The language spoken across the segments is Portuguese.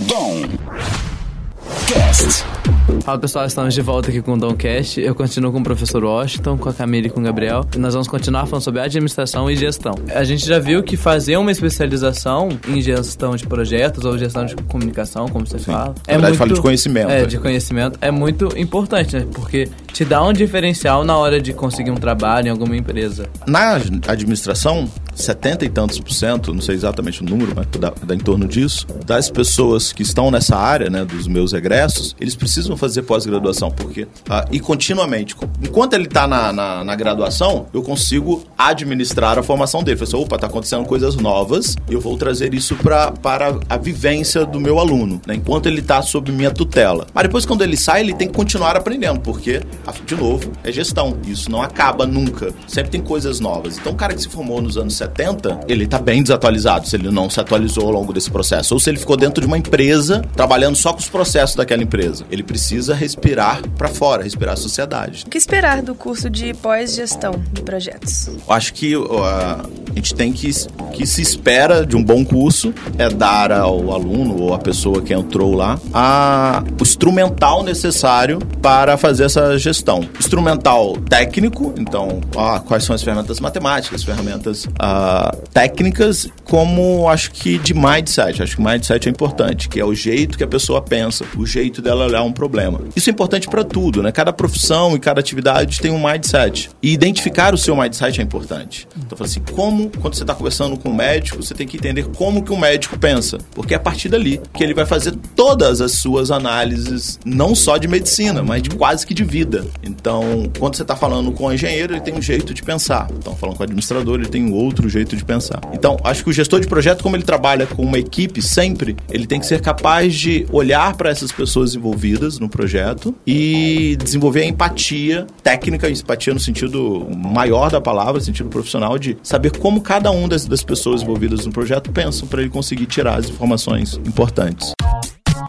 Dom Cast. Fala pessoal, estamos de volta aqui com o Domcast. Eu continuo com o professor Washington, com a Camille e com o Gabriel. E nós vamos continuar falando sobre administração e gestão. A gente já viu que fazer uma especialização em gestão de projetos ou gestão de comunicação, como você fala, é verdade, muito, fala de conhecimento. É, de conhecimento é muito importante, né? Porque te dá um diferencial na hora de conseguir um trabalho em alguma empresa. Na administração, 70 e tantos por cento, não sei exatamente o número, mas dá, dá em torno disso, das pessoas que estão nessa área, né, dos meus egressos, eles precisam fazer pós-graduação, porque ah, e continuamente, enquanto ele está na, na, na, graduação, eu consigo administrar a formação dele. Falei assim, opa, tá acontecendo coisas novas, eu vou trazer isso pra, para a vivência do meu aluno, né, enquanto ele está sob minha tutela. Mas depois, quando ele sai, ele tem que continuar aprendendo, porque, de novo, é gestão. Isso não acaba nunca. Sempre tem coisas novas. Então, o cara que se formou nos anos 70, ele está bem desatualizado se ele não se atualizou ao longo desse processo. Ou se ele ficou dentro de uma empresa trabalhando só com os processos daquela empresa. Ele precisa respirar para fora, respirar a sociedade. O que esperar do curso de pós-gestão de projetos? Eu acho que uh, a gente tem que que se espera de um bom curso é dar ao aluno ou à pessoa que entrou lá a, o instrumental necessário para fazer essa gestão. Instrumental técnico, então ah, quais são as ferramentas matemáticas, ferramentas ah, técnicas, como acho que de mindset. Acho que mindset é importante, que é o jeito que a pessoa pensa, o jeito dela olhar um problema. Isso é importante para tudo, né? Cada profissão e cada atividade tem um mindset. E identificar o seu mindset é importante. Então, assim, como quando você está conversando com um médico, você tem que entender como que um médico pensa, porque é a partir dali que ele vai fazer todas as suas análises, não só de medicina, mas de quase que de vida. Então, quando você está falando com um engenheiro, ele tem um jeito de pensar. Então, falando com o administrador, ele tem um outro jeito de pensar. Então, acho que o gestor de projeto, como ele trabalha com uma equipe sempre, ele tem que ser capaz de olhar para essas pessoas envolvidas no projeto e desenvolver a empatia técnica, empatia no sentido maior da palavra, sentido profissional, de saber como cada um das, das pessoas envolvidas no projeto pensam para ele conseguir tirar as informações importantes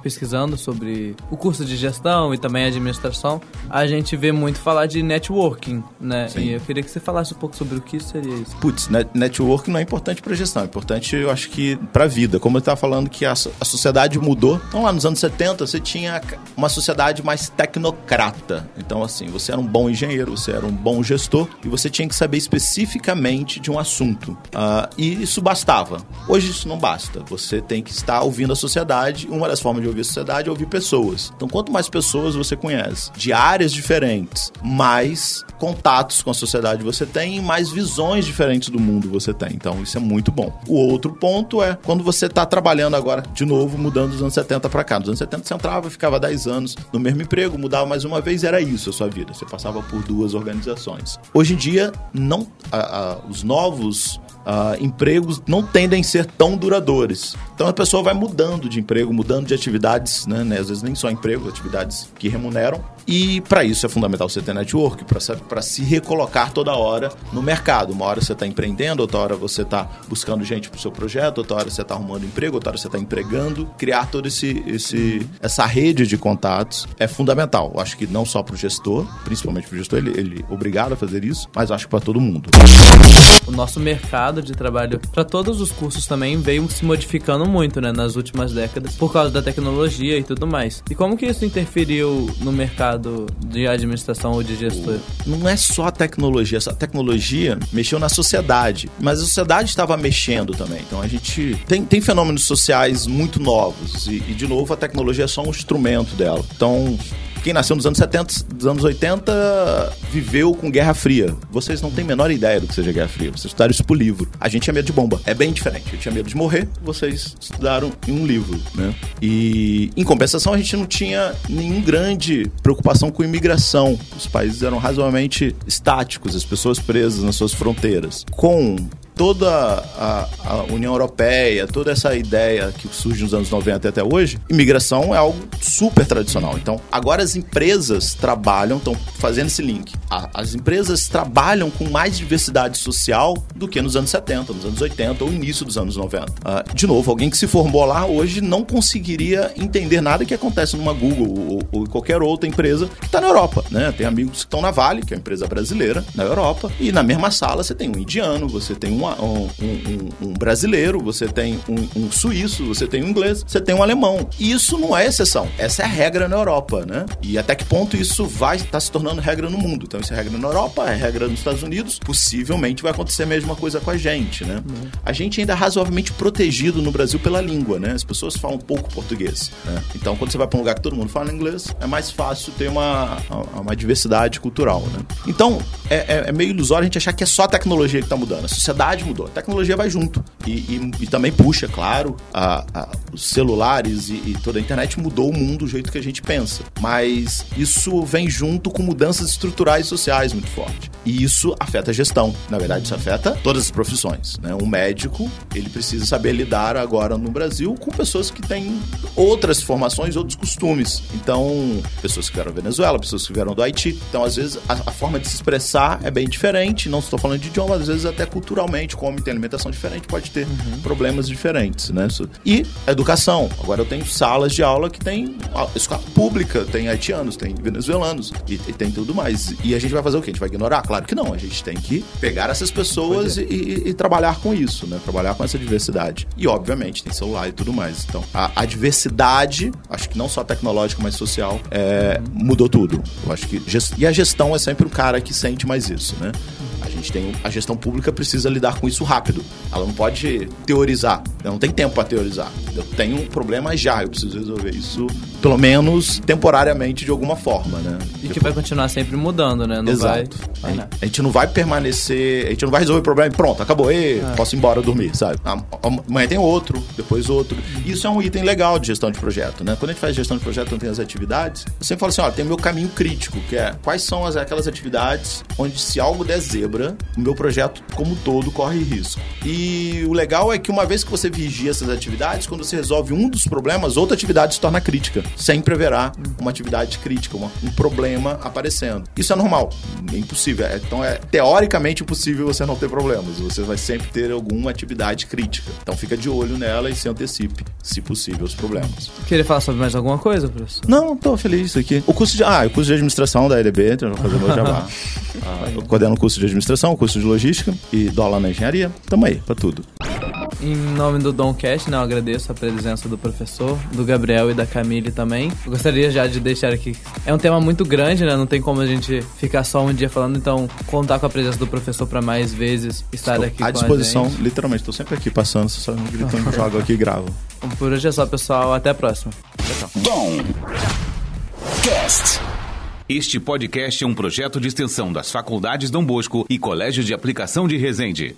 pesquisando sobre o curso de gestão e também administração, a gente vê muito falar de networking, né? Sim. E eu queria que você falasse um pouco sobre o que seria isso. Putz, networking não é importante para gestão, é importante, eu acho que para a vida. Como eu estava falando que a, a sociedade mudou. Então lá nos anos 70 você tinha uma sociedade mais tecnocrata. Então assim, você era um bom engenheiro, você era um bom gestor e você tinha que saber especificamente de um assunto. Uh, e isso bastava. Hoje isso não basta. Você tem que estar ouvindo a sociedade. Uma das formas de ouvir sociedade é ouvir pessoas. Então, quanto mais pessoas você conhece, de áreas diferentes, mais contatos com a sociedade você tem e mais visões diferentes do mundo você tem. Então, isso é muito bom. O outro ponto é quando você está trabalhando agora, de novo, mudando dos anos 70 para cá. Nos anos 70 você entrava, ficava 10 anos no mesmo emprego, mudava mais uma vez, era isso a sua vida. Você passava por duas organizações. Hoje em dia, não, a, a, os novos Uh, empregos não tendem a ser tão duradouros. Então a pessoa vai mudando de emprego, mudando de atividades, né? né? Às vezes nem só emprego, atividades que remuneram. E para isso é fundamental você ter network, para se recolocar toda hora no mercado. Uma hora você está empreendendo, outra hora você está buscando gente para o seu projeto, outra hora você está arrumando emprego, outra hora você está empregando. Criar toda esse, esse, essa rede de contatos é fundamental. Eu acho que não só para o gestor, principalmente para o gestor, ele, ele é obrigado a fazer isso, mas acho que para todo mundo. O nosso mercado de trabalho para todos os cursos também veio se modificando muito né, nas últimas décadas por causa da tecnologia e tudo mais. E como que isso interferiu no mercado? de administração ou de gestor? Não é só a tecnologia, essa tecnologia mexeu na sociedade, mas a sociedade estava mexendo também. Então a gente tem, tem fenômenos sociais muito novos e, e, de novo, a tecnologia é só um instrumento dela. Então, quem nasceu nos anos 70, dos anos 80, viveu com Guerra Fria. Vocês não têm a menor ideia do que seja Guerra Fria. Vocês estudaram isso por livro. A gente tinha medo de bomba. É bem diferente. Eu tinha medo de morrer, vocês estudaram em um livro, né? E, em compensação, a gente não tinha nenhum grande preocupação com imigração. Os países eram razoavelmente estáticos, as pessoas presas nas suas fronteiras. Com toda a, a, União Europeia, toda essa ideia que surge nos anos 90 até hoje, imigração é algo super tradicional. Então, agora as empresas trabalham, estão fazendo esse link. As empresas trabalham com mais diversidade social do que nos anos 70, nos anos 80 ou início dos anos 90. Uh, ah, de novo, alguém que se formou lá hoje não conseguiria entender nada que acontece numa Google ou, ou qualquer outra empresa que está na Europa. Né? Tem amigos que estão na Vale, que é uma empresa brasileira, na Europa, e na mesma sala você tem um indiano, você tem um um, um, um, um brasileiro, você tem um, suíço, você tem um inglês, você tem um alemão. E isso não é exceção. Essa é a regra na Europa, né? E até que ponto isso vai estar tá se tornando regra no mundo? Então, isso é regra na Europa, é regra nos Estados Unidos. Possivelmente vai acontecer a mesma coisa com a gente, né? Uhum. A gente ainda é razoavelmente protegido no Brasil pela língua, né? As pessoas falam pouco português. Né? Então, quando você vai para um lugar que todo mundo fala inglês, é mais fácil ter uma, uma diversidade cultural, né? Então, é, é, é meio ilusório a gente achar que é só a tecnologia que está mudando. A sociedade mudou. A tecnologia vai junto. E, e, e também puxa, claro, a, a, os celulares e, e, toda a internet mudou o mundo do jeito que a gente pensa. Mas isso vem junto com mudanças estruturais e sociais muito fortes. E isso afeta a gestão. Na verdade, isso afeta todas as profissões. Né? Um médico, ele precisa saber lidar agora no Brasil com pessoas que têm outras formações, outros costumes. Então, pessoas que vieram da Venezuela, pessoas que vieram do Haiti. Então, às vezes, a, a forma de se expressar é bem diferente. Não estou falando de idioma, às vezes até culturalmente, como tem alimentação diferente, pode ter uhum. problemas diferentes, né? E educação. Agora eu tenho salas de aula que tem escola pública, tem haitianos, tem venezuelanos e, e, tem tudo mais. E a gente vai fazer o quê? A gente vai ignorar? Claro que não. A gente tem que pegar essas pessoas é. e, e, trabalhar com isso, né? Trabalhar com essa diversidade. E, obviamente, tem celular e tudo mais. Então, a, a diversidade, acho que não só tecnológica, mas social, é, uhum. mudou tudo. Eu acho que... E a gestão é sempre o cara que sente mais isso, né? A gente tem. A gestão pública precisa lidar com isso rápido. Ela não pode teorizar. Não tem tempo para teorizar. Eu tenho um problema já, eu preciso resolver isso, pelo menos temporariamente, de alguma forma, né? E que vai continuar sempre mudando, né? Não Exato. Vai... A, a gente não vai permanecer. A gente não vai resolver o problema e pronto, acabou. E é. posso ir embora dormir, sabe? Amanhã tem outro, depois outro. Isso é um item legal de gestão de projeto, né? Quando a gente faz gestão de projeto, não tem as atividades, eu sempre falo assim: ó, tem o meu caminho crítico, que é quais são as, aquelas atividades onde se algo der zebra, o meu projeto como todo corre risco. E o legal é que uma vez que você vigia essas atividades, quando você resolve um dos problemas, outra atividade se torna crítica. Sempre haverá uma atividade crítica, uma, um problema aparecendo. Isso é normal, é impossível. É, então é teoricamente impossível você não ter problemas. Você vai sempre ter alguma atividade crítica. Então fica de olho nela e se antecipe, se possível, os problemas. Queria falar sobre mais alguma coisa, professor? Não, tô feliz aqui. O curso de. Ah, o curso de administração da LB, então eu vou fazer meu jabá. ah, eu coordeno o curso de administração administração, curso de logística e dólar na engenharia. Tamo aí, pra tudo. Em nome do Domcast, né, eu agradeço a presença do professor, do Gabriel e da Camille também. Eu gostaria já de deixar aqui. É um tema muito grande, né? Não tem como a gente ficar só um dia falando, então contar com a presença do professor para mais vezes estar estou aqui à disposição, literalmente. Estou sempre aqui passando, só gritando, jogo aqui e gravo. Por hoje é só, pessoal. Até a próxima. Tchau, tchau. Dom. Cast. Este podcast é um projeto de extensão das Faculdades Dom Bosco e Colégio de Aplicação de Resende.